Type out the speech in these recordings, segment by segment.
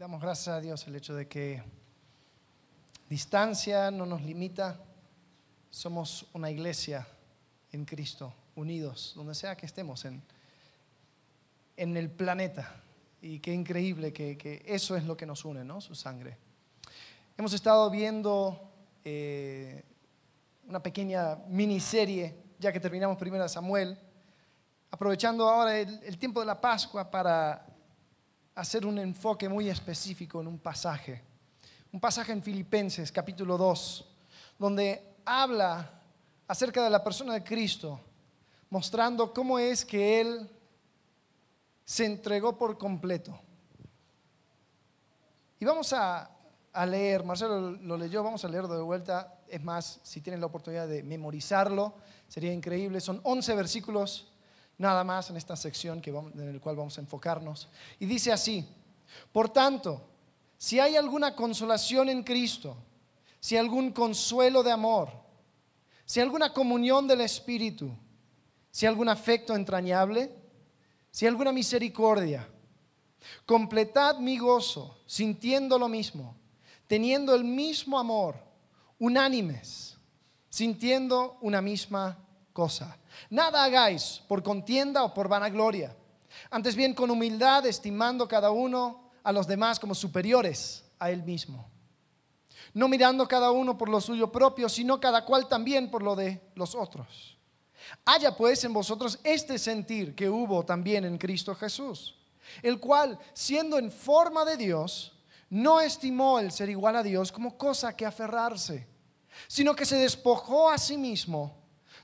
Damos gracias a Dios el hecho de que distancia no nos limita. Somos una iglesia en Cristo, unidos, donde sea que estemos en, en el planeta. Y qué increíble que, que eso es lo que nos une, ¿no? Su sangre. Hemos estado viendo eh, una pequeña miniserie, ya que terminamos primero Samuel, aprovechando ahora el, el tiempo de la Pascua para hacer un enfoque muy específico en un pasaje. Un pasaje en Filipenses capítulo 2, donde habla acerca de la persona de Cristo, mostrando cómo es que Él se entregó por completo. Y vamos a, a leer, Marcelo lo leyó, vamos a leerlo de vuelta. Es más, si tienen la oportunidad de memorizarlo, sería increíble. Son 11 versículos nada más en esta sección que en el cual vamos a enfocarnos. Y dice así, por tanto, si hay alguna consolación en Cristo, si hay algún consuelo de amor, si hay alguna comunión del Espíritu, si hay algún afecto entrañable, si hay alguna misericordia, completad mi gozo sintiendo lo mismo, teniendo el mismo amor, unánimes, sintiendo una misma cosa. Nada hagáis por contienda o por vanagloria. Antes bien con humildad, estimando cada uno a los demás como superiores a él mismo. No mirando cada uno por lo suyo propio, sino cada cual también por lo de los otros. Haya pues en vosotros este sentir que hubo también en Cristo Jesús, el cual, siendo en forma de Dios, no estimó el ser igual a Dios como cosa que aferrarse, sino que se despojó a sí mismo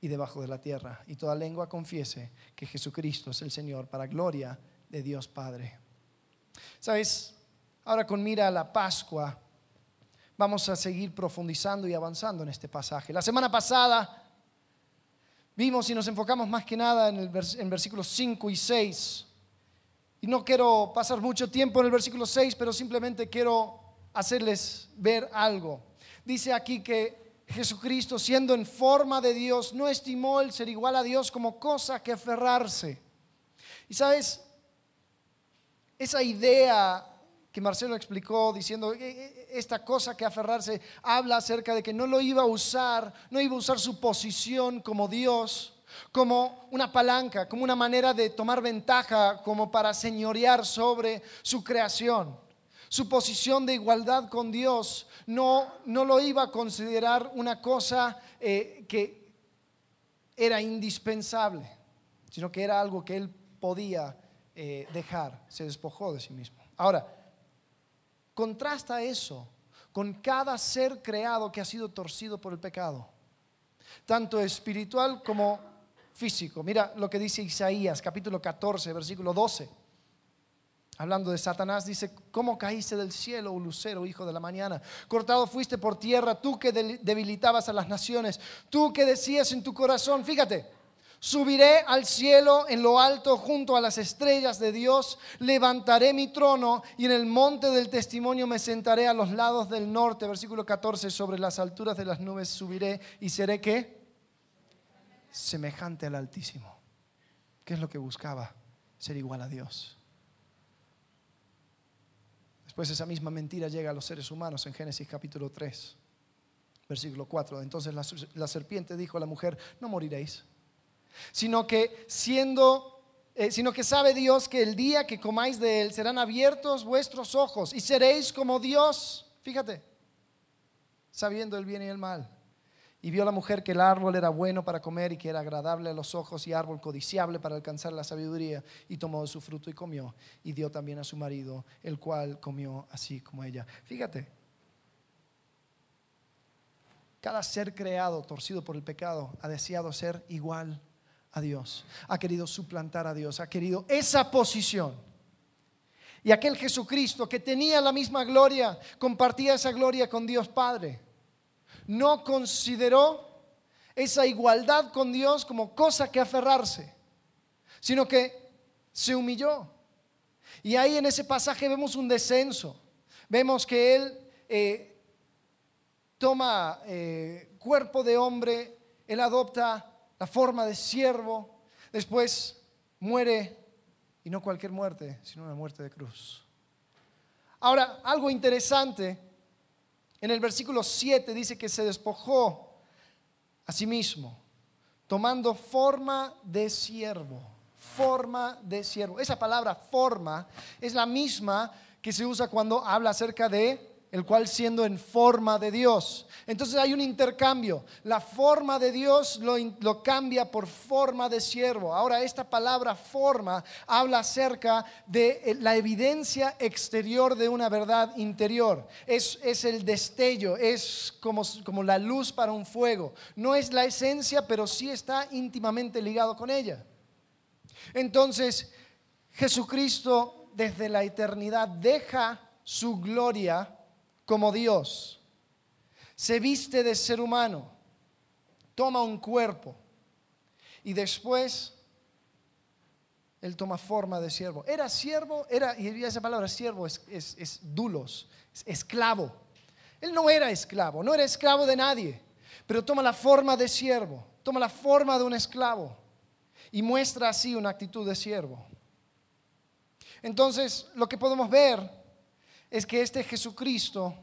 y debajo de la tierra, y toda lengua confiese que Jesucristo es el Señor para gloria de Dios Padre. ¿Sabes? Ahora con mira a la Pascua, vamos a seguir profundizando y avanzando en este pasaje. La semana pasada vimos y nos enfocamos más que nada en, el en versículos 5 y 6. Y no quiero pasar mucho tiempo en el versículo 6, pero simplemente quiero hacerles ver algo. Dice aquí que Jesucristo, siendo en forma de Dios, no estimó el ser igual a Dios como cosa que aferrarse. Y sabes, esa idea que Marcelo explicó diciendo, e, e, esta cosa que aferrarse, habla acerca de que no lo iba a usar, no iba a usar su posición como Dios, como una palanca, como una manera de tomar ventaja, como para señorear sobre su creación su posición de igualdad con Dios no, no lo iba a considerar una cosa eh, que era indispensable, sino que era algo que él podía eh, dejar, se despojó de sí mismo. Ahora, contrasta eso con cada ser creado que ha sido torcido por el pecado, tanto espiritual como físico. Mira lo que dice Isaías capítulo 14, versículo 12 hablando de Satanás, dice, ¿cómo caíste del cielo, lucero, hijo de la mañana? Cortado fuiste por tierra, tú que debilitabas a las naciones, tú que decías en tu corazón, fíjate, subiré al cielo en lo alto junto a las estrellas de Dios, levantaré mi trono y en el monte del testimonio me sentaré a los lados del norte, versículo 14, sobre las alturas de las nubes subiré y seré qué? Semejante al Altísimo. ¿Qué es lo que buscaba? Ser igual a Dios. Después esa misma mentira llega a los seres humanos en Génesis capítulo 3, versículo 4. Entonces la, serpiente dijo a la mujer, no moriréis, sino que siendo, eh, sino que sabe Dios que el día que comáis de él serán abiertos vuestros ojos y seréis como Dios, fíjate, sabiendo el bien y el mal. Y vio la mujer que el árbol era bueno para comer y que era agradable a los ojos y árbol codiciable para alcanzar la sabiduría. Y tomó de su fruto y comió. Y dio también a su marido, el cual comió así como ella. Fíjate, cada ser creado, torcido por el pecado, ha deseado ser igual a Dios. Ha querido suplantar a Dios. Ha querido esa posición. Y aquel Jesucristo que tenía la misma gloria, compartía esa gloria con Dios Padre no consideró esa igualdad con Dios como cosa que aferrarse, sino que se humilló. Y ahí en ese pasaje vemos un descenso. Vemos que Él eh, toma eh, cuerpo de hombre, Él adopta la forma de siervo, después muere, y no cualquier muerte, sino una muerte de cruz. Ahora, algo interesante, en el versículo 7 dice que se despojó a sí mismo, tomando forma de siervo, forma de siervo. Esa palabra forma es la misma que se usa cuando habla acerca de el cual siendo en forma de Dios. Entonces hay un intercambio. La forma de Dios lo, cambia por forma de siervo. Ahora esta palabra forma habla acerca de eh, la evidencia exterior de una verdad interior. Es, es el destello, es como, como la luz para un fuego. No es la esencia, pero sí está íntimamente ligado con ella. Entonces Jesucristo desde la eternidad deja su gloria como Dios, se viste de ser humano, toma un cuerpo y después él toma forma de siervo. Era siervo, era, y esa palabra siervo es, es, dulos, es esclavo. Él no era esclavo, no era esclavo de nadie, pero toma la forma de siervo, toma la forma de un esclavo y muestra así una actitud de siervo. Entonces, lo que podemos ver es que este Jesucristo,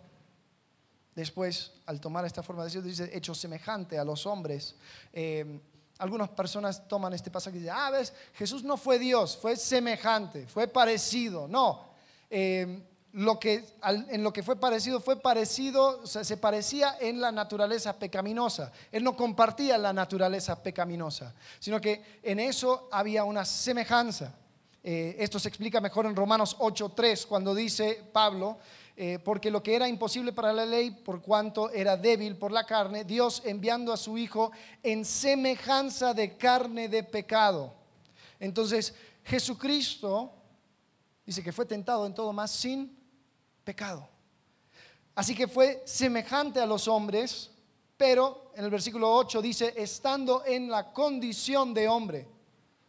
después, al tomar esta forma de Dios, dice, hecho semejante a los hombres. Eh, algunas personas toman este pasaje y dicen, ah, ves, Jesús no fue Dios, fue semejante, fue parecido. No, eh, lo que, en lo que fue parecido fue parecido, se parecía en la naturaleza pecaminosa. Él no compartía la naturaleza pecaminosa, sino que en eso había una semejanza. Eh, esto se explica mejor en Romanos 8.3 cuando dice Pablo, eh, porque lo que era imposible para la ley, por cuanto era débil por la carne, Dios enviando a su Hijo en semejanza de carne de pecado. Entonces, Jesucristo dice que fue tentado en todo más sin pecado. Así que fue semejante a los hombres, pero en el versículo 8 dice, estando en la condición de hombre.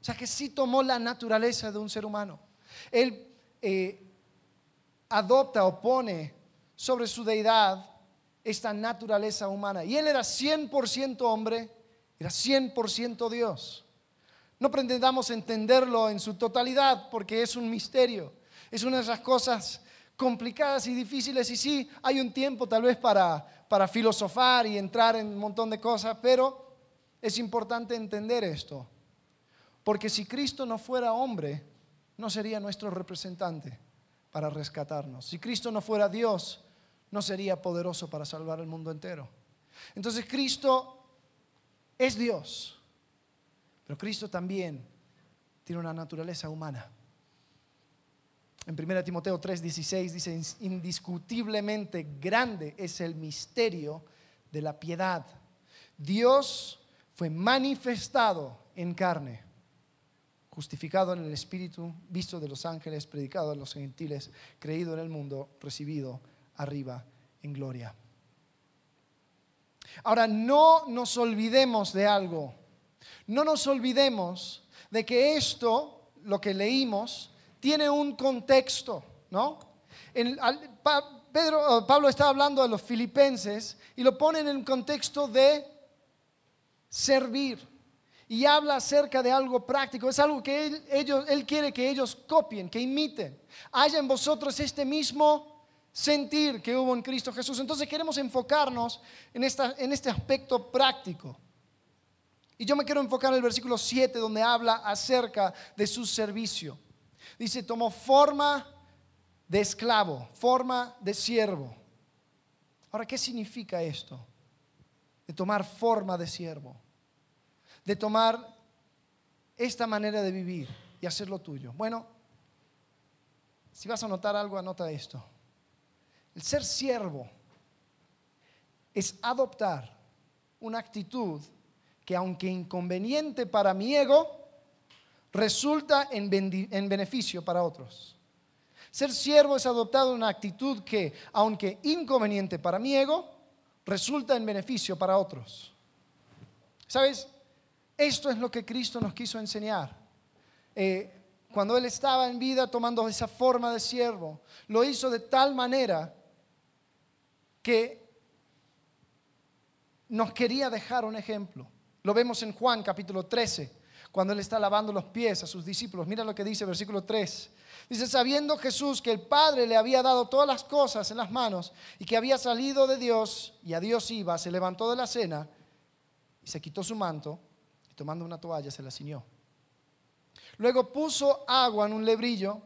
O sea que sí tomó la naturaleza de un ser humano. Él eh, adopta o pone sobre su deidad esta naturaleza humana. Y él era 100% hombre, era 100% Dios. No pretendamos entenderlo en su totalidad porque es un misterio. Es una de esas cosas complicadas y difíciles y sí, hay un tiempo tal vez para, para filosofar y entrar en un montón de cosas, pero es importante entender esto. Porque si Cristo no fuera hombre, no sería nuestro representante para rescatarnos. Si Cristo no fuera Dios, no sería poderoso para salvar el mundo entero. Entonces Cristo es Dios, pero Cristo también tiene una naturaleza humana. En 1 Timoteo 3:16 dice, indiscutiblemente grande es el misterio de la piedad. Dios fue manifestado en carne justificado en el Espíritu, visto de los ángeles, predicado a los gentiles, creído en el mundo, recibido arriba en gloria. Ahora, no nos olvidemos de algo. No nos olvidemos de que esto, lo que leímos, tiene un contexto, ¿no? Pedro, Pablo está hablando a los filipenses y lo pone en el contexto de servir y habla acerca de algo práctico. Es algo que él, ellos, él quiere que ellos copien, que imiten. Haya en vosotros este mismo sentir que hubo en Cristo Jesús. Entonces queremos enfocarnos en, esta, en este aspecto práctico. Y yo me quiero enfocar en el versículo 7 donde habla acerca de su servicio. Dice, tomó forma de esclavo, forma de siervo. Ahora, ¿qué significa esto? De tomar forma de siervo de tomar esta manera de vivir y hacerlo tuyo? Bueno, si vas a anotar algo, anota esto. El ser siervo es adoptar una actitud que aunque inconveniente para mi ego, resulta en, beneficio para otros. Ser siervo es adoptar una actitud que, aunque inconveniente para mi ego, resulta en beneficio para otros. ¿Sabes? Esto es lo que Cristo nos quiso enseñar. Eh, cuando Él estaba en vida tomando esa forma de siervo, lo hizo de tal manera que nos quería dejar un ejemplo. Lo vemos en Juan capítulo 13, cuando Él está lavando los pies a sus discípulos. Mira lo que dice versículo 3. Dice, sabiendo Jesús que el Padre le había dado todas las cosas en las manos y que había salido de Dios y a Dios iba, se levantó de la cena y se quitó su manto tomando una toalla se la ciñó. Luego puso agua en un lebrillo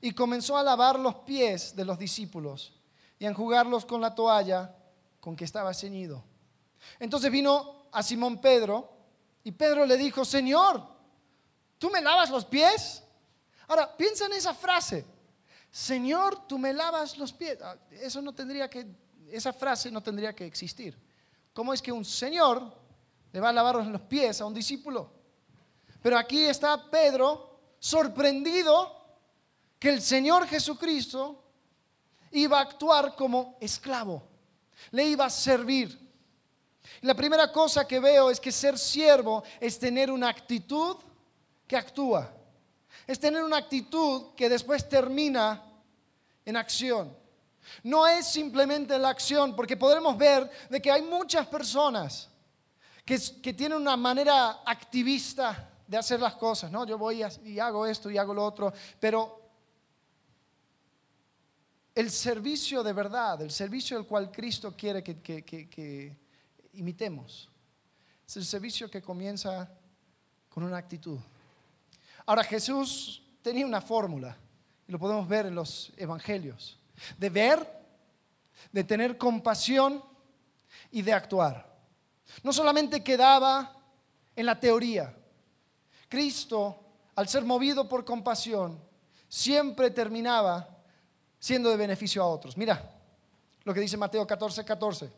y comenzó a lavar los pies de los discípulos y a enjugarlos con la toalla con que estaba ceñido. Entonces vino a Simón Pedro y Pedro le dijo, Señor, ¿tú me lavas los pies? Ahora, piensa en esa frase, Señor, tú me lavas los pies. Ah, eso no tendría que, esa frase no tendría que existir. ¿Cómo es que un Señor le va a lavar los pies a un discípulo? Pero aquí está Pedro sorprendido que el Señor Jesucristo iba a actuar como esclavo, le iba a servir. la primera cosa que veo es que ser siervo es tener una actitud que actúa, es tener una actitud que después termina en acción. No es simplemente la acción, porque podremos ver de que hay muchas personas que, que tienen una manera activista de hacer las cosas, ¿no? Yo voy y hago esto y hago lo otro, pero el servicio de verdad, el servicio el cual Cristo quiere que, que imitemos, es el servicio que comienza con una actitud. Ahora Jesús tenía una fórmula, y lo podemos ver en los evangelios, de ver, de tener compasión y de actuar. No solamente quedaba en la teoría, Cristo, al ser movido por compasión, siempre terminaba siendo de beneficio a otros. Mira lo que dice Mateo 14, 14.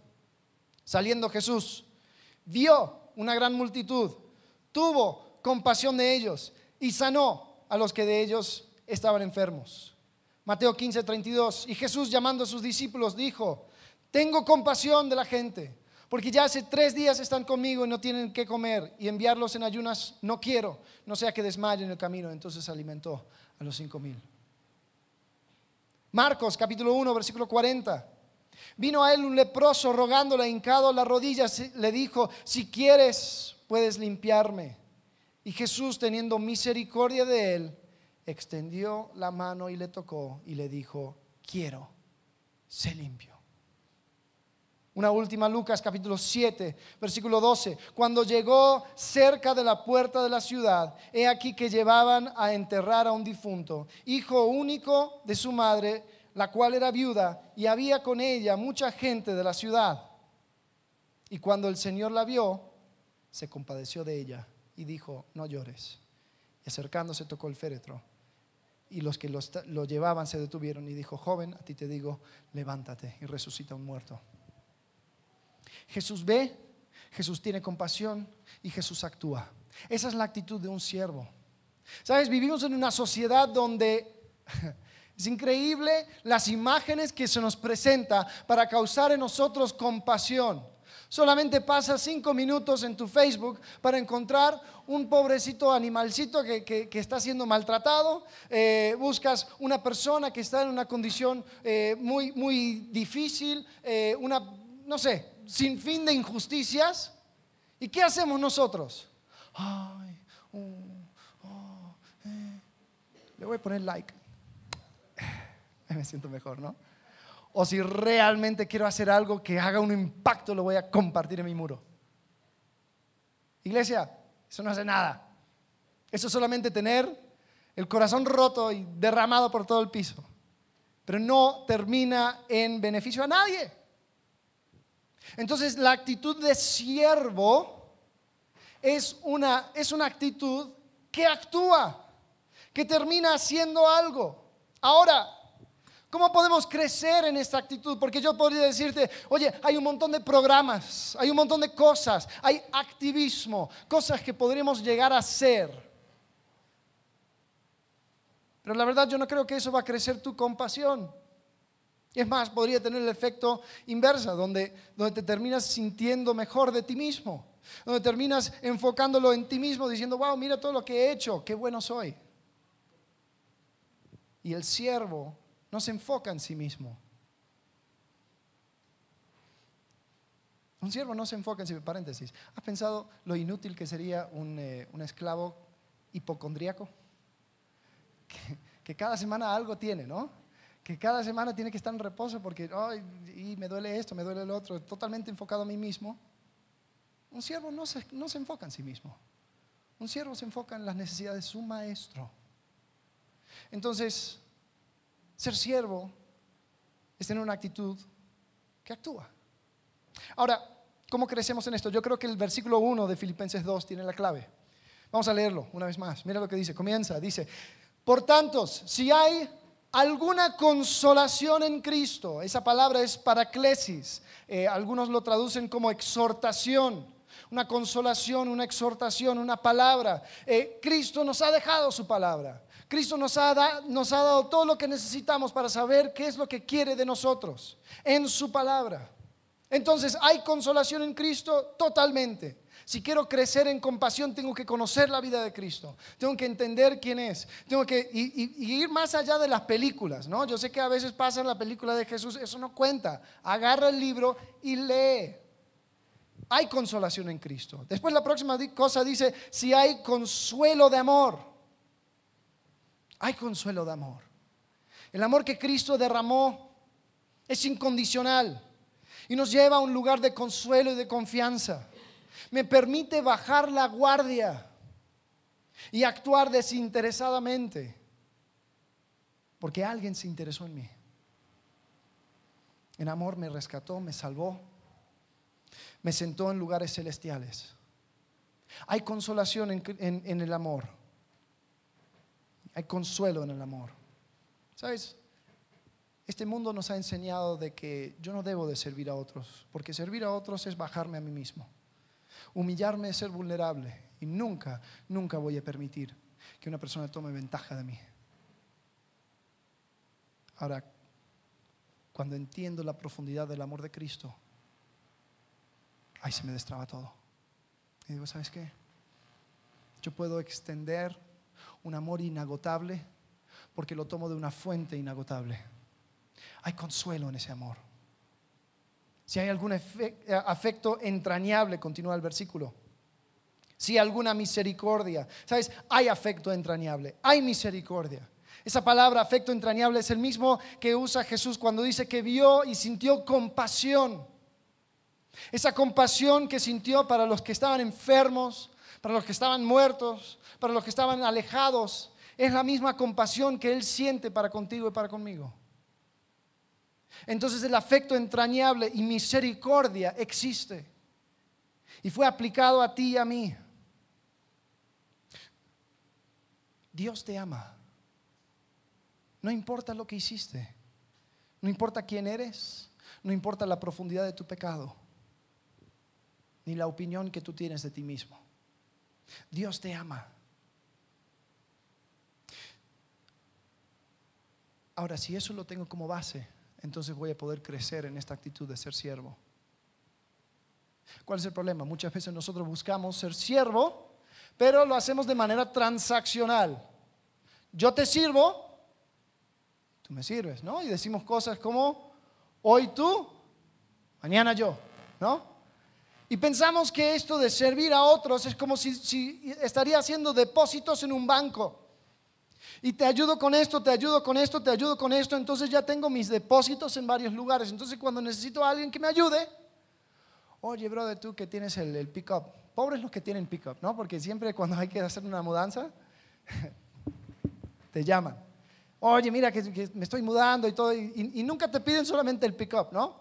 Saliendo Jesús, vio una gran multitud, tuvo compasión de ellos y sanó a los que de ellos estaban enfermos. Mateo 15, 32. Y Jesús llamando a sus discípulos dijo, tengo compasión de la gente porque ya hace tres días están conmigo y no tienen qué comer y enviarlos en ayunas no quiero, no sea que desmayen en el camino. Entonces alimentó a los cinco mil. Marcos capítulo 1, versículo 40. Vino a él un leproso rogándole, hincado las rodillas, le dijo, si quieres, puedes limpiarme. Y Jesús, teniendo misericordia de él, extendió la mano y le tocó y le dijo, quiero, sé limpio. Una última, Lucas capítulo 7, versículo 12. Cuando llegó cerca de la puerta de la ciudad, he aquí que llevaban a enterrar a un difunto, hijo único de su madre, la cual era viuda, y había con ella mucha gente de la ciudad. Y cuando el Señor la vio, se compadeció de ella y dijo, no llores. Y acercándose tocó el féretro. Y los que lo, llevaban se detuvieron y dijo, joven, a ti te digo, levántate y resucita un muerto. Jesús ve, Jesús tiene compasión y Jesús actúa. Esa es la actitud de un siervo. Sabes, vivimos en una sociedad donde es increíble las imágenes que se nos presenta para causar en nosotros compasión. Solamente pasa cinco minutos en tu Facebook para encontrar un pobrecito animalcito que, está siendo maltratado. Eh, buscas una persona que está en una condición eh, muy, muy difícil, eh, una, no sé, sin fin de injusticias. ¿Y qué hacemos nosotros? Oh, oh, eh. Le voy a poner like. Me siento mejor, ¿no? O si realmente quiero hacer algo que haga un impacto, lo voy a compartir en mi muro. Iglesia, eso no hace nada. Eso es solamente tener el corazón roto y derramado por todo el piso. Pero no termina en beneficio a nadie. Entonces la actitud de siervo es una, es una actitud que actúa, que termina haciendo algo. Ahora, ¿Cómo podemos crecer en esta actitud? Porque yo podría decirte, oye, hay un montón de programas, hay un montón de cosas, hay activismo, cosas que podríamos llegar a hacer. Pero la verdad yo no creo que eso va a crecer tu compasión. Es más, podría tener el efecto inversa, donde, donde te terminas sintiendo mejor de ti mismo, donde terminas enfocándolo en ti mismo, diciendo, wow, mira todo lo que he hecho, qué bueno soy. Y el siervo no se enfoca en sí mismo. Un siervo no se enfoca en sí mismo. Paréntesis. ¿Has pensado lo inútil que sería un, eh, un esclavo hipocondríaco? Que, que cada semana algo tiene, ¿no? Que cada semana tiene que estar en reposo porque ay, y me duele esto, me duele el otro, totalmente enfocado a mí mismo. Un siervo no se, no se enfoca en sí mismo. Un siervo se enfoca en las necesidades de su maestro. Entonces, ser siervo es tener una actitud que actúa. Ahora, ¿cómo crecemos en esto? Yo creo que el versículo 1 de Filipenses 2 tiene la clave. Vamos a leerlo una vez más. Mira lo que dice. Comienza. Dice, por tanto, si hay alguna consolación en Cristo, esa palabra es paraclesis. Eh, algunos lo traducen como exhortación. Una consolación, una exhortación, una palabra. Eh, Cristo nos ha dejado su palabra. Cristo nos ha, nos ha dado todo lo que necesitamos para saber qué es lo que quiere de nosotros en su palabra. Entonces, ¿hay consolación en Cristo? Totalmente. Si quiero crecer en compasión, tengo que conocer la vida de Cristo. Tengo que entender quién es. Tengo que ir más allá de las películas, ¿no? Yo sé que a veces pasa en la película de Jesús, eso no cuenta. Agarra el libro y lee. Hay consolación en Cristo. Después la próxima cosa dice, si hay consuelo de amor. Hay consuelo de amor. El amor que Cristo derramó es incondicional y nos lleva a un lugar de consuelo y de confianza. Me permite bajar la guardia y actuar desinteresadamente porque alguien se interesó en mí. En amor me rescató, me salvó, me sentó en lugares celestiales. Hay consolación en, el amor. Hay consuelo en el amor. ¿Sabes? Este mundo nos ha enseñado de que yo no debo de servir a otros, porque servir a otros es bajarme a mí mismo. Humillarme es ser vulnerable y nunca, nunca voy a permitir que una persona tome ventaja de mí. Ahora, cuando entiendo la profundidad del amor de Cristo, ahí se me destraba todo. Y digo, ¿sabes qué? Yo puedo extender un amor inagotable porque lo tomo de una fuente inagotable hay consuelo en ese amor. Si hay algún afecto entrañable, continúa el versículo. Si hay alguna misericordia, ¿sabes? Hay afecto entrañable, hay misericordia. Esa palabra afecto entrañable es el mismo que usa Jesús cuando dice que vio y sintió compasión. Esa compasión que sintió para los que estaban enfermos, para los que estaban muertos, para los que estaban alejados, es la misma compasión que Él siente para contigo y para conmigo. Entonces el afecto entrañable y misericordia existe. Y fue aplicado a ti y a mí. Dios te ama. No importa lo que hiciste. No importa quién eres. No importa la profundidad de tu pecado. Ni la opinión que tú tienes de ti mismo. Dios te ama. Ahora, si eso lo tengo como base, entonces voy a poder crecer en esta actitud de ser siervo. ¿Cuál es el problema? Muchas veces nosotros buscamos ser siervo, pero lo hacemos de manera transaccional. Yo te sirvo, tú me sirves, ¿no? Y decimos cosas como, hoy tú, mañana yo, ¿no? Y pensamos que esto de servir a otros es como si, si estaría haciendo depósitos en un banco. Y te ayudo con esto, te ayudo con esto, te ayudo con esto. Entonces ya tengo mis depósitos en varios lugares. Entonces cuando necesito a alguien que me ayude, oye, brother, tú que tienes el, el pick-up. Pobres los que tienen pick-up, ¿no? Porque siempre cuando hay que hacer una mudanza, te llaman. Oye, mira que, me estoy mudando y todo. Y, y nunca te piden solamente el pick-up, ¿no?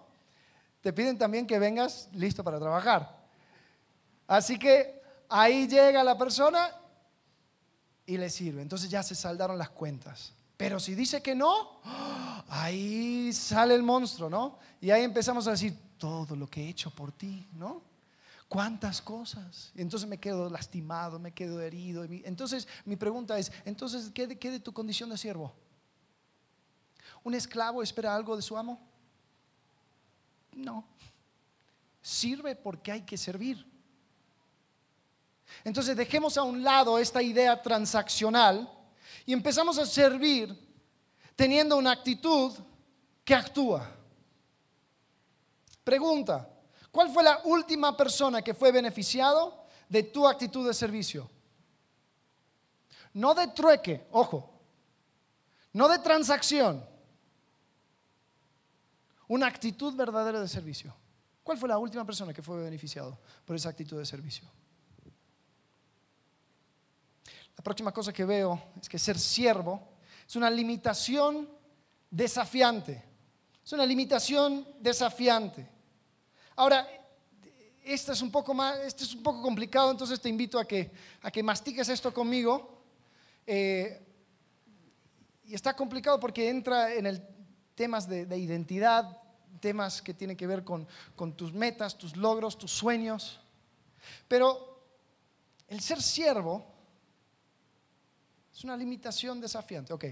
Te piden también que vengas listo para trabajar. Así que ahí llega la persona y le sirve. Entonces ya se saldaron las cuentas. Pero si dice que no, ahí sale el monstruo, ¿no? Y ahí empezamos a decir, todo lo que he hecho por ti, ¿no? ¿Cuántas cosas? Entonces me quedo lastimado, me quedo herido. Entonces mi pregunta es, entonces, ¿qué qué de tu condición de siervo? ¿Un esclavo espera algo de su amo? No. Sirve porque hay que servir. Entonces dejemos a un lado esta idea transaccional y empezamos a servir teniendo una actitud que actúa. Pregunta, ¿cuál fue la última persona que fue beneficiado de tu actitud de servicio? No de trueque, ojo, no de transacción, una actitud verdadera de servicio. ¿Cuál fue la última persona que fue beneficiado por esa actitud de servicio? La próxima cosa que veo es que ser siervo es una limitación desafiante. Es una limitación desafiante. Ahora, esto es un poco más, esto es un poco complicado, entonces te invito a que, a que mastiques esto conmigo. Eh, y está complicado porque entra en el temas de, de identidad, temas que tienen que ver con, con tus metas, tus logros, tus sueños. Pero el ser siervo es una limitación desafiante. Ok,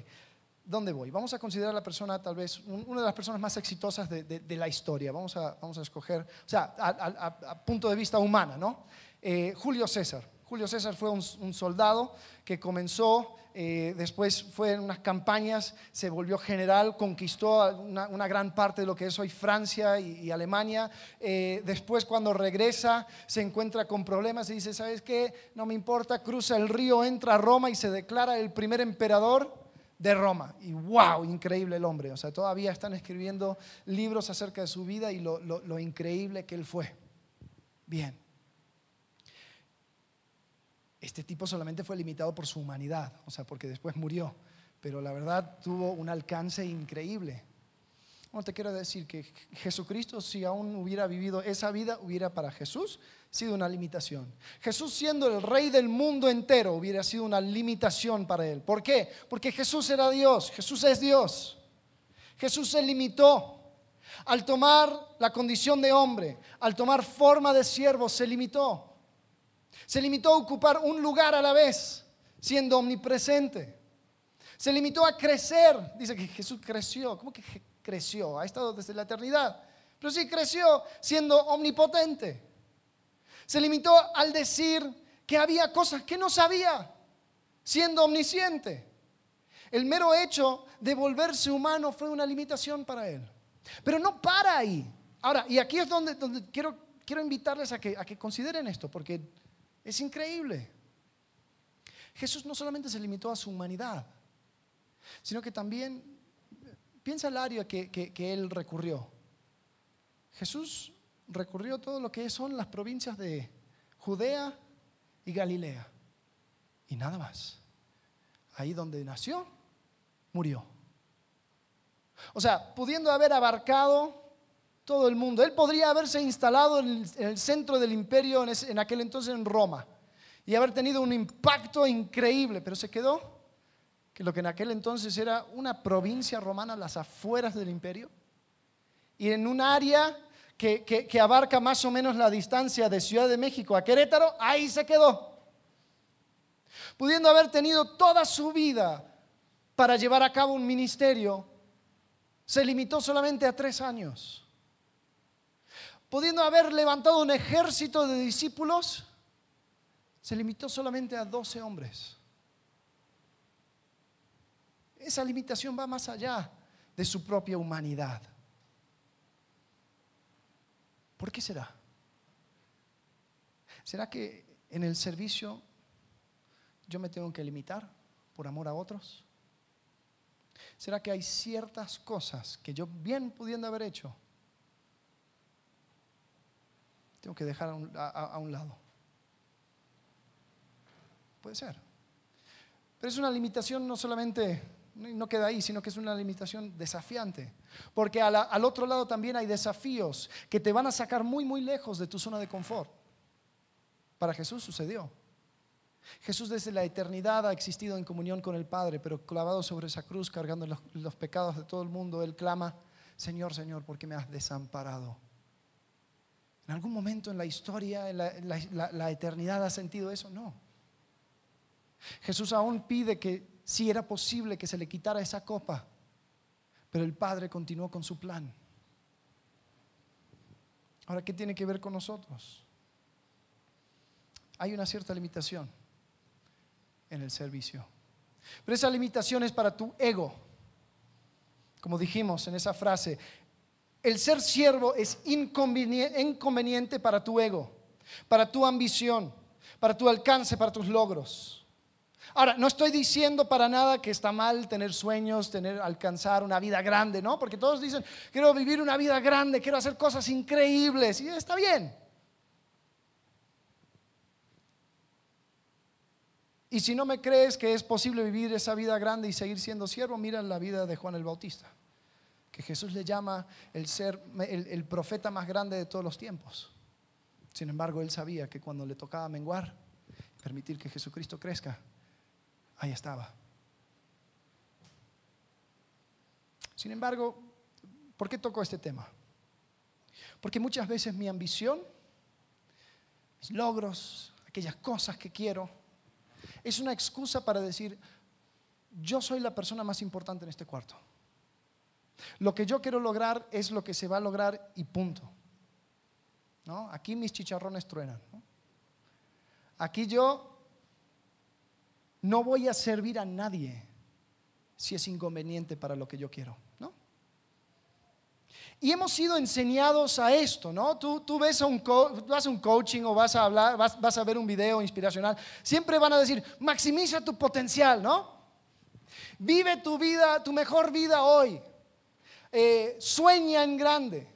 ¿dónde voy? Vamos a considerar a la persona, tal vez, una de las personas más exitosas de, la historia. Vamos a, vamos a escoger, o sea, a, punto de vista humana, ¿no? Eh, Julio César. Julio César fue un, soldado que comenzó, eh, después fue en unas campañas, se volvió general, conquistó una, gran parte de lo que es hoy Francia y, Alemania. Eh, después cuando regresa se encuentra con problemas y dice, ¿sabes qué? No me importa, cruza el río, entra a Roma y se declara el primer emperador de Roma. Y wow, increíble el hombre. O sea, todavía están escribiendo libros acerca de su vida y lo increíble que él fue. Bien este tipo solamente fue limitado por su humanidad, o sea, porque después murió, pero la verdad tuvo un alcance increíble. No te quiero decir que Jesucristo, si aún hubiera vivido esa vida, hubiera para Jesús sido una limitación. Jesús siendo el rey del mundo entero hubiera sido una limitación para él. ¿Por qué? Porque Jesús era Dios, Jesús es Dios. Jesús se limitó. Al tomar la condición de hombre, al tomar forma de siervo, se limitó. Se limitó a ocupar un lugar a la vez, siendo omnipresente. Se limitó a crecer. Dice que Jesús creció. ¿Cómo que creció? Ha estado desde la eternidad. Pero sí creció siendo omnipotente. Se limitó al decir que había cosas que no sabía, siendo omnisciente. El mero hecho de volverse humano fue una limitación para él. Pero no para ahí. Ahora, y aquí es donde, quiero, quiero invitarles a que, a que consideren esto, porque es increíble. Jesús no solamente se limitó a su humanidad, sino que también piensa el área que, que, él recurrió. Jesús recurrió todo lo que son las provincias de Judea y Galilea. Y nada más. Ahí donde nació, murió. O sea, pudiendo haber abarcado todo el mundo. Él podría haberse instalado en el, centro del imperio en, aquel entonces en Roma y haber tenido un impacto increíble, pero se quedó que lo que en aquel entonces era una provincia romana, las afueras del imperio, y en un área que, que, abarca más o menos la distancia de Ciudad de México a Querétaro, ahí se quedó. Pudiendo haber tenido toda su vida para llevar a cabo un ministerio, se limitó solamente a tres años pudiendo haber levantado un ejército de discípulos, se limitó solamente a 12 hombres. Esa limitación va más allá de su propia humanidad. ¿Por qué será? ¿Será que en el servicio yo me tengo que limitar por amor a otros? ¿Será que hay ciertas cosas que yo bien pudiendo haber hecho tengo que dejar a un, lado. Puede ser. Pero es una limitación no solamente, no queda ahí, sino que es una limitación desafiante. Porque al otro lado también hay desafíos que te van a sacar muy, muy lejos de tu zona de confort. Para Jesús sucedió. Jesús desde la eternidad ha existido en comunión con el Padre, pero clavado sobre esa cruz, cargando los, los pecados de todo el mundo, Él clama, Señor, Señor, ¿por qué me has desamparado? ¿En algún momento en la historia, en la, eternidad ha sentido eso? No. Jesús aún pide que si era posible que se le quitara esa copa, Pero el Padre continuó con su plan. Ahora, ¿qué tiene que ver con nosotros? Hay una cierta limitación en el servicio. Pero esa limitación es para tu ego. Como dijimos en esa frase, el ser siervo es inconveniente para tu ego, para tu ambición, para tu alcance, para tus logros. Ahora, no estoy diciendo para nada que está mal tener sueños, tener alcanzar una vida grande, ¿no? Porque todos dicen, quiero vivir una vida grande, quiero hacer cosas increíbles y está bien. Y si no me crees que es posible vivir esa vida grande y seguir siendo siervo, mira la vida de Juan el Bautista, que Jesús le llama el ser el, profeta más grande de todos los tiempos. Sin embargo, él sabía que cuando le tocaba menguar, permitir que Jesucristo crezca, ahí estaba. Sin embargo, ¿por qué toco este tema? Porque muchas veces mi ambición, mis logros, aquellas cosas que quiero, es una excusa para decir, yo soy la persona más importante en este cuarto. Lo que yo quiero lograr es lo que se va a lograr y punto. ¿No? Aquí mis chicharrones truenan. Aquí yo no voy a servir a nadie si es inconveniente para lo que yo quiero, ¿no? Y hemos sido enseñados a esto, ¿no? Tú, tú ves a un vas a un coaching o vas a hablar, vas, a ver un video inspiracional, siempre van a decir, maximiza tu potencial, ¿no? Vive tu vida, tu mejor vida hoy. Eh, sueña en grande.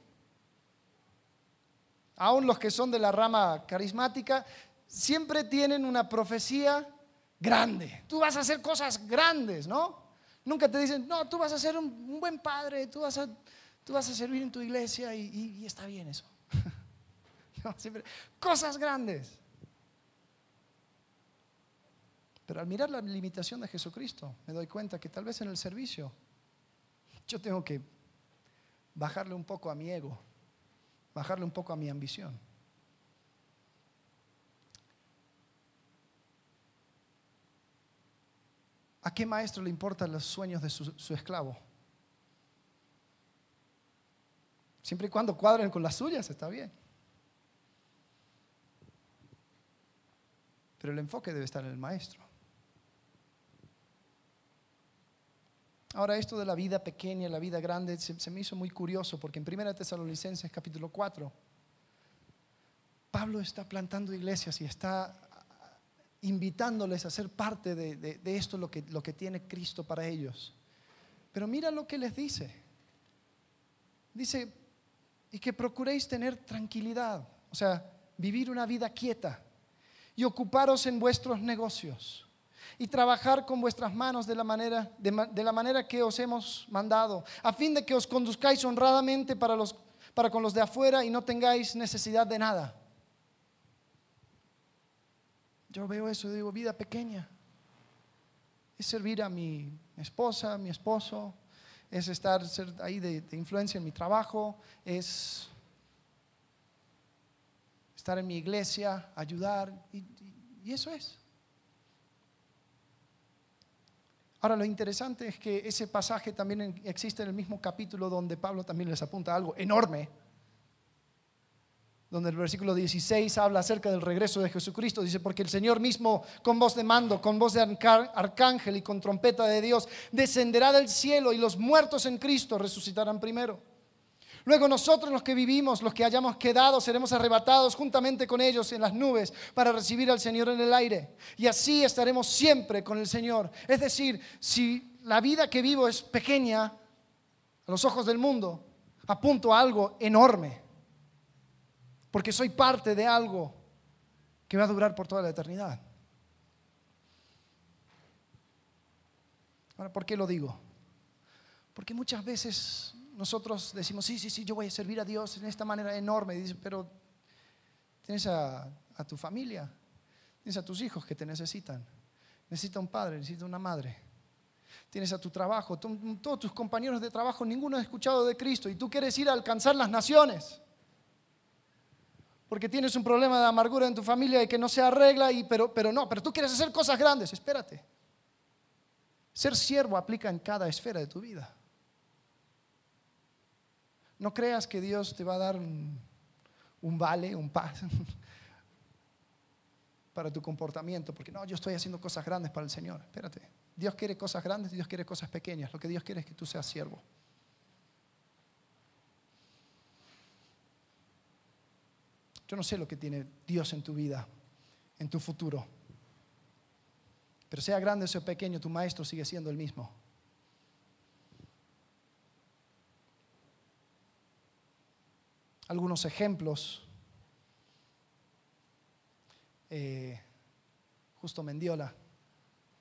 Aún los que son de la rama carismática siempre tienen una profecía grande. Tú vas a hacer cosas grandes, ¿no? Nunca te dicen, no, tú vas a ser un, buen padre, tú vas, a, servir en tu iglesia y, está bien eso. siempre, cosas grandes. Pero al mirar la limitación de Jesucristo, me doy cuenta que tal vez en el servicio yo tengo que bajarle un poco a mi ego, bajarle un poco a mi ambición. ¿A qué maestro le importan los sueños de su, esclavo? Siempre y cuando cuadren con las suyas, está bien. Pero el enfoque debe estar en el maestro. Ahora, esto de la vida pequeña, la vida grande, se, me hizo muy curioso porque en 1 Tesalonicenses capítulo 4, Pablo está plantando iglesias y está invitándoles a ser parte de, esto, lo que, lo que tiene Cristo para ellos. Pero mira lo que les dice. Dice, y que procuréis tener tranquilidad, o sea, vivir una vida quieta y ocuparos en vuestros negocios y trabajar con vuestras manos de la manera, de, la manera que os hemos mandado, a fin de que os conduzcáis honradamente para, los, para con los de afuera y no tengáis necesidad de nada. Yo veo eso digo, vida pequeña. Es servir a mi esposa, a mi esposo, es estar ahí de, influencia en mi trabajo, es estar en mi iglesia, ayudar, y eso es. Ahora, lo interesante es que ese pasaje también existe en el mismo capítulo donde Pablo también les apunta algo enorme donde el versículo 16 habla acerca del regreso de Jesucristo. Dice, porque el Señor mismo, con voz de mando, con voz de arcángel y con trompeta de Dios, descenderá del cielo y los muertos en Cristo resucitarán primero. Luego nosotros los que vivimos, los que hayamos quedado, seremos arrebatados juntamente con ellos en las nubes para recibir al Señor en el aire. Y así estaremos siempre con el Señor. Es decir, si la vida que vivo es pequeña a los ojos del mundo, apunto a algo enorme porque soy parte de algo que va a durar por toda la eternidad. Ahora, ¿por qué lo digo? Porque muchas veces nosotros decimos, sí, sí, sí, yo voy a servir a Dios en esta manera enorme, pero tienes a, tu familia, tienes a tus hijos que te necesitan, necesita un padre, necesita una madre, tienes a tu trabajo, todos tus compañeros de trabajo, ninguno ha escuchado de Cristo y tú quieres ir a alcanzar las naciones porque tienes un problema de amargura en tu familia y que no se arregla, y, pero, pero no, pero tú quieres hacer cosas grandes, espérate. Ser siervo aplica en cada esfera de tu vida. No creas que Dios te va a dar un, vale, un paz para tu comportamiento, porque no, yo estoy haciendo cosas grandes para el Señor. Espérate, Dios quiere cosas grandes y Dios quiere cosas pequeñas. Lo que Dios quiere es que tú seas siervo. Yo no sé lo que tiene Dios en tu vida, en tu futuro. Pero sea grande o sea pequeño, tu maestro sigue siendo el mismo. Algunos ejemplos. Eh, Justo Mendiola,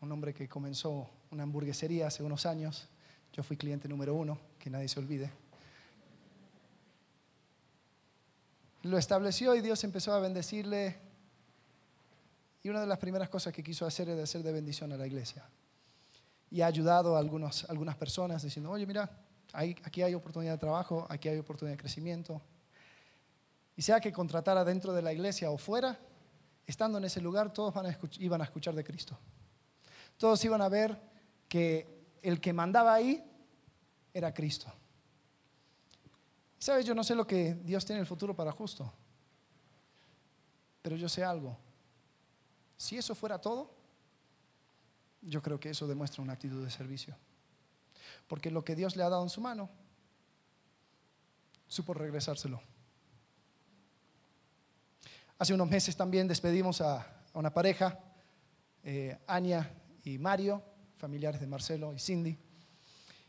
un hombre que comenzó una hamburguesería hace unos años. Yo fui cliente número uno, que nadie se olvide. Lo estableció y Dios empezó a bendecirle. Y una de las primeras cosas que quiso hacer es hacer de bendición a la iglesia. Y ha ayudado a algunos, algunas personas diciendo, oye, mira, aquí hay oportunidad de trabajo, aquí hay oportunidad de crecimiento. Y sea que contratara dentro de la iglesia o fuera, estando en ese lugar, todos iban a escuchar de Cristo. Todos iban a ver que el que mandaba ahí era Cristo. Sabes, yo no sé lo que Dios tiene en el futuro para justo, pero yo sé algo. Si eso fuera todo, yo creo que eso demuestra una actitud de servicio. Porque lo que Dios le ha dado en su mano, supo regresárselo. Hace unos meses también despedimos a, una pareja, eh, y Mario, familiares de Marcelo y Cindy.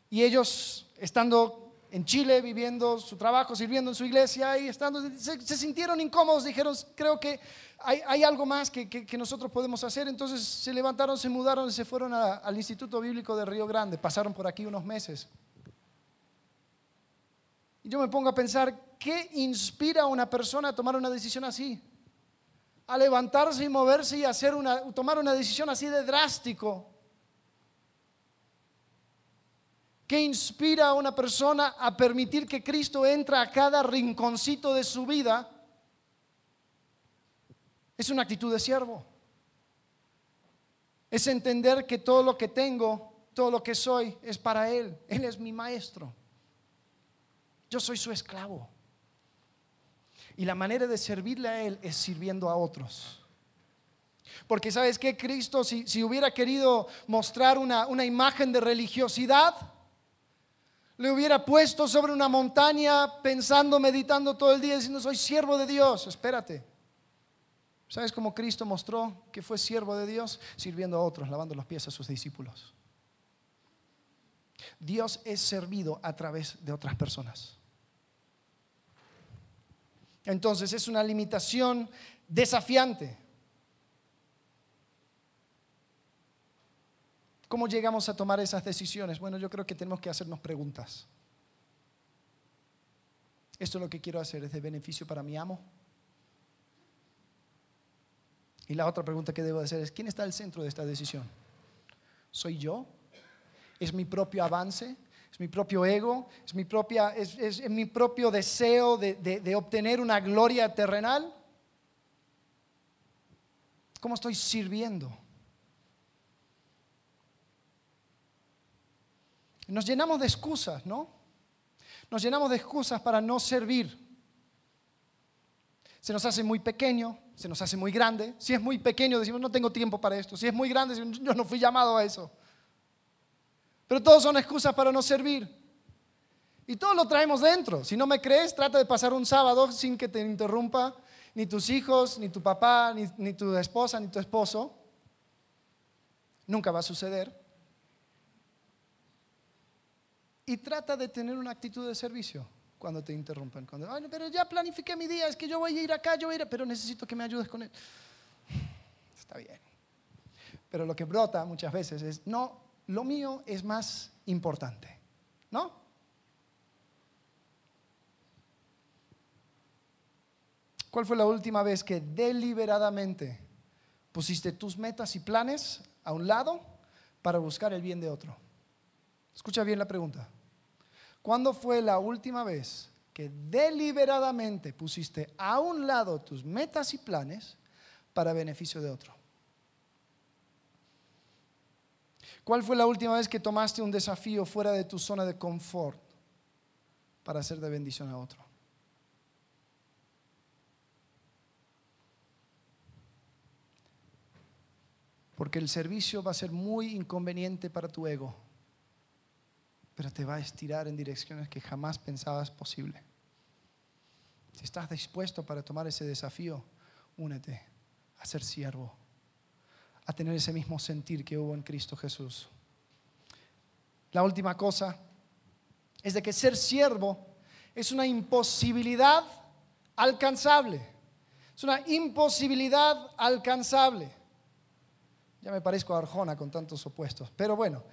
Y ellos, estando en Chile viviendo su trabajo, sirviendo en su iglesia y estando, se, sintieron incómodos, dijeron, creo que hay, algo más que, nosotros podemos hacer. Entonces se levantaron, se mudaron y se fueron al Instituto Bíblico de Río Grande. Pasaron por aquí unos meses. Y yo me pongo a pensar, ¿qué inspira a una persona a tomar una decisión así? A levantarse y moverse y hacer una, tomar una decisión así de drástico. ¿Qué inspira a una persona a permitir que Cristo entre a cada rinconcito de su vida, es una actitud de siervo. Es entender que todo lo que tengo, todo lo que soy, es para Él. Él es mi maestro. Yo soy su esclavo. Y la manera de servirle a Él es sirviendo a otros. Porque sabes que Cristo, si, si, hubiera querido mostrar una, una imagen de religiosidad, le hubiera puesto sobre una montaña pensando, meditando todo el día, diciendo, soy siervo de Dios. Espérate. ¿Sabes cómo Cristo mostró que fue siervo de Dios? Sirviendo a otros, lavando los pies a sus discípulos. Dios es servido a través de otras personas. Entonces es una limitación desafiante. ¿Cómo llegamos a tomar esas decisiones? Bueno, yo creo que tenemos que hacernos preguntas. ¿Esto es lo que quiero hacer? ¿Es de beneficio para mi amo? Y la otra pregunta que debo hacer es, ¿quién está al centro de esta decisión? ¿Soy yo? ¿Es mi propio avance? ¿Es mi propio ego? ¿Es mi, propia, es, mi propio deseo de, de obtener una gloria terrenal? ¿Cómo estoy sirviendo? Nos llenamos de excusas, ¿no? Nos llenamos de excusas para no servir. Se nos hace muy pequeño, se nos hace muy grande. Si es muy pequeño, decimos, no tengo tiempo para esto. Si es muy grande, decimos, yo no fui llamado a eso. Pero todos son excusas para no servir. Y todo lo traemos dentro. Si no me crees, trata de pasar un sábado sin que te interrumpa ni tus hijos, ni tu papá, ni, tu esposa, ni tu esposo. Nunca va a suceder y trata de tener una actitud de servicio cuando te interrumpen. Cuando, pero ya planifiqué mi día, es que yo voy a ir acá, yo voy a ir, pero necesito que me ayudes con él. Está bien. Pero lo que brota muchas veces es, no, lo mío es más importante. ¿No? ¿Cuál fue la última vez que deliberadamente pusiste tus metas y planes a un lado para buscar el bien de otro? Escucha bien la pregunta. ¿Cuándo fue la última vez que deliberadamente pusiste a un lado tus metas y planes para beneficio de otro? ¿Cuál fue la última vez que tomaste un desafío fuera de tu zona de confort para ser de bendición a otro. Porque el servicio va a ser muy inconveniente para tu ego, pero te va a estirar en direcciones que jamás pensabas posible. Si estás dispuesto para tomar ese desafío, únete a ser siervo, a tener ese mismo sentir que hubo en Cristo Jesús. La última cosa es de que ser siervo es una imposibilidad alcanzable. Es una imposibilidad alcanzable. Ya me parezco a Arjona con tantos opuestos, pero bueno,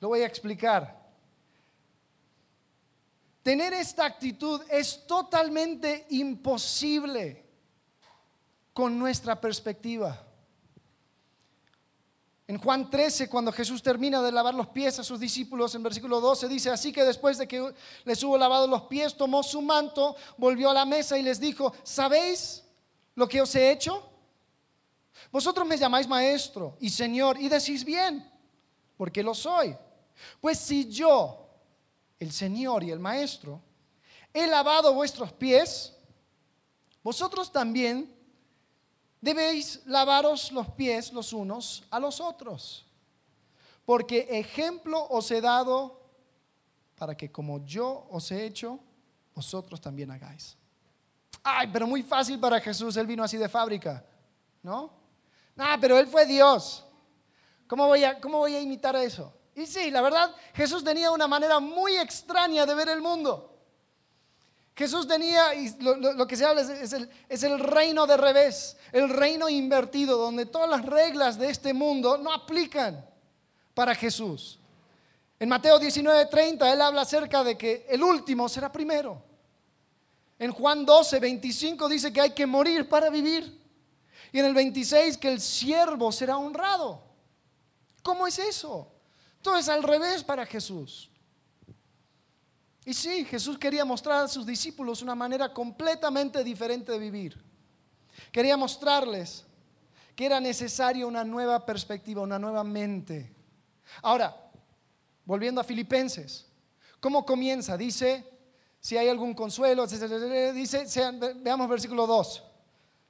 lo voy a explicar. Tener esta actitud es totalmente imposible con nuestra perspectiva. En Juan 13, cuando Jesús termina de lavar los pies a sus discípulos, en versículo 12 dice, así que después de que les hubo lavado los pies, tomó su manto, volvió a la mesa y les dijo, ¿sabéis lo que os he hecho? Vosotros me llamáis maestro y señor y decís bien, porque lo soy. Pues si yo, el señor y el maestro, he lavado vuestros pies, vosotros también debéis lavaros los pies los unos a los otros, porque ejemplo os he dado para que como yo os he hecho, vosotros también hagáis. Ay, pero muy fácil para Jesús, él vino así de fábrica, ¿no? Ah, pero él fue Dios. ¿Cómo voy, a, ¿Cómo voy a imitar eso? Y sí, la verdad, Jesús tenía una manera muy extraña de ver el mundo. Jesús tenía, y lo, que se habla es, el, es, el, reino de revés, el reino invertido, donde todas las reglas de este mundo no aplican para Jesús. En Mateo 19:30 él habla acerca de que el último será primero. En Juan 12, 25 dice que hay que morir para vivir. Y en el 26 que el siervo será honrado. ¿Cómo es eso? Todo es al revés para Jesús. Y sí, Jesús quería mostrar a sus discípulos una manera completamente diferente de vivir. Quería mostrarles que era necesaria una nueva perspectiva, una nueva mente. Ahora, volviendo a Filipenses, ¿cómo comienza? Dice, si hay algún consuelo, dice, veamos versículo 2.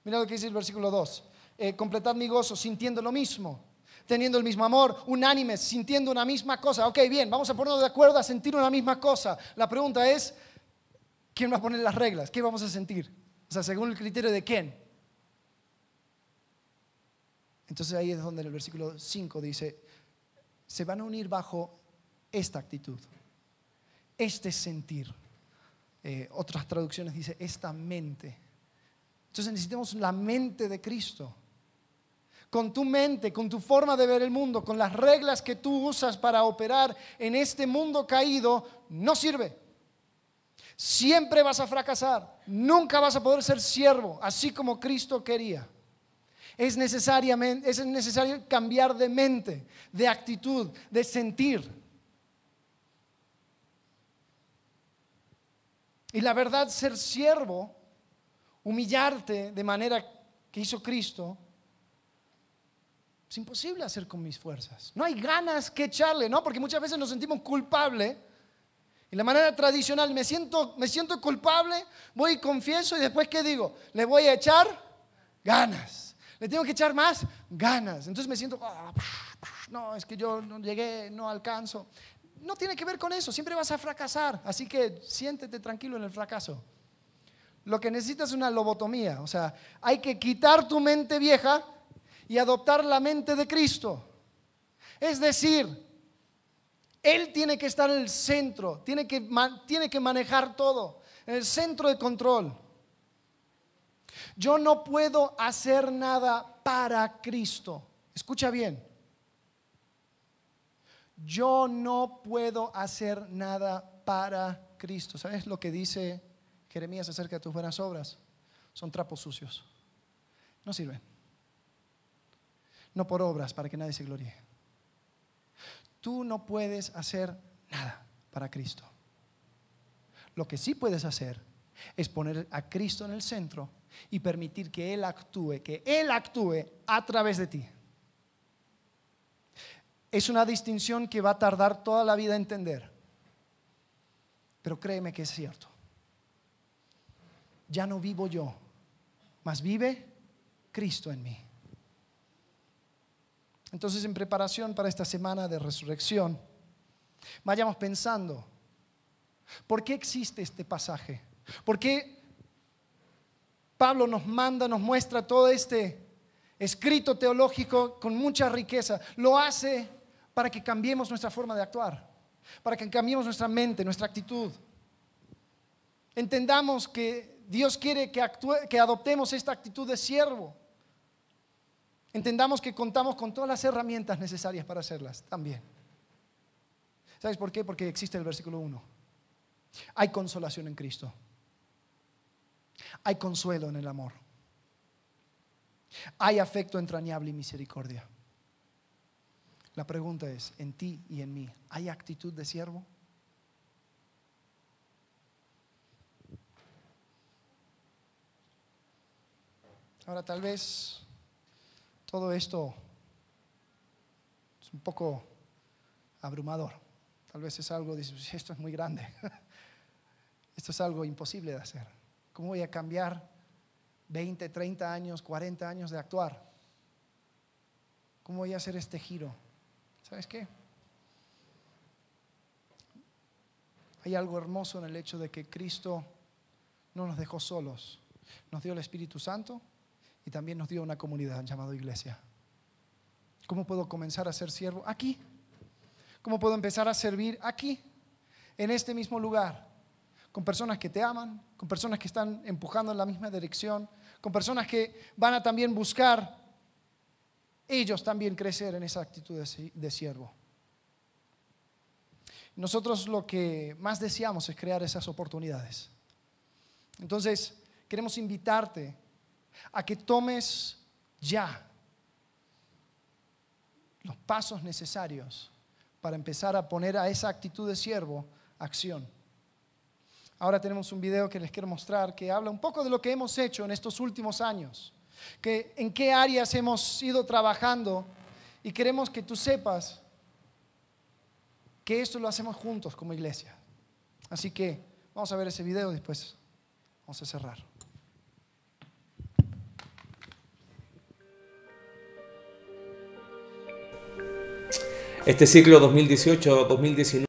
Mira lo que dice el versículo 2. Eh, completad mi gozo sintiendo lo mismo teniendo el mismo amor, unánimes, sintiendo una misma cosa. Ok, bien, vamos a ponernos de acuerdo a sentir una misma cosa. La pregunta es, ¿quién va a poner las reglas? ¿Qué vamos a sentir? O sea, según el criterio de quién. Entonces ahí es donde en el versículo 5 dice, se van a unir bajo esta actitud, este sentir. Eh, otras traducciones dice, esta mente. Entonces necesitamos la mente de Cristo con tu mente, con tu forma de ver el mundo, con las reglas que tú usas para operar en este mundo caído, no sirve. Siempre vas a fracasar, nunca vas a poder ser siervo, así como Cristo quería. Es, necesariamente, es necesario cambiar de mente, de actitud, de sentir. Y la verdad, ser siervo, humillarte de manera que hizo Cristo, es imposible hacer con mis fuerzas. No hay ganas que echarle, ¿no? Porque muchas veces nos sentimos culpables. Y la manera tradicional, me siento, me siento culpable, voy y confieso y después, ¿qué digo? Le voy a echar ganas. Le tengo que echar más ganas. Entonces me siento, ah, no, es que yo no llegué, no alcanzo. No tiene que ver con eso, siempre vas a fracasar. Así que siéntete tranquilo en el fracaso. Lo que necesitas es una lobotomía, o sea, hay que quitar tu mente vieja y adoptar la mente de Cristo. Es decir, Él tiene que estar en el centro, tiene que, tiene que manejar todo, en el centro de control. Yo no puedo hacer nada para Cristo. Escucha bien. Yo no puedo hacer nada para Cristo. ¿Sabes lo que dice Jeremías acerca de tus buenas obras? Son trapos sucios. No sirven no por obras, para que nadie se gloríe. Tú no puedes hacer nada para Cristo. Lo que sí puedes hacer es poner a Cristo en el centro y permitir que Él actúe, que Él actúe a través de ti. Es una distinción que va a tardar toda la vida entender. pero créeme que es cierto. Ya no vivo yo, mas vive Cristo en mí. Entonces, en preparación para esta semana de resurrección, vayamos pensando, ¿por qué existe este pasaje? ¿Por qué Pablo nos manda, nos muestra todo este escrito teológico con mucha riqueza? Lo hace para que cambiemos nuestra forma de actuar, para que cambiemos nuestra mente, nuestra actitud. Entendamos que Dios quiere que, que adoptemos esta actitud de siervo entendamos que contamos con todas las herramientas necesarias para hacerlas también. ¿Sabes por qué? Porque existe el versículo 1. Hay consolación en Cristo. Hay consuelo en el amor. Hay afecto entrañable y misericordia. La pregunta es, en ti y en mí, ¿hay actitud de siervo? Ahora tal vez todo esto es un poco abrumador. Tal vez es algo, dices, esto es muy grande. Esto es algo imposible de hacer. ¿Cómo voy a cambiar 20, 30 años, 40 años de actuar? ¿Cómo voy a hacer este giro? ¿Sabes qué? Hay algo hermoso en el hecho de que Cristo no nos dejó solos. Nos dio el Espíritu Santo y también nos dio una comunidad llamada iglesia. ¿Cómo puedo comenzar a ser siervo? Aquí. ¿Cómo puedo empezar a servir? Aquí, en este mismo lugar, con personas que te aman, con personas que están empujando en la misma dirección, con personas que van a también buscar ellos también crecer en esa actitud de siervo. Nosotros lo que más deseamos es crear esas oportunidades. Entonces, queremos invitarte a que tomes ya los pasos necesarios para empezar a poner a esa actitud de siervo acción. Ahora tenemos un video que les quiero mostrar que habla un poco de lo que hemos hecho en estos últimos años, que en qué áreas hemos ido trabajando y queremos que tú sepas que esto lo hacemos juntos como iglesia. Así que vamos a ver ese video y después vamos a cerrar. Este ciclo 2018-2019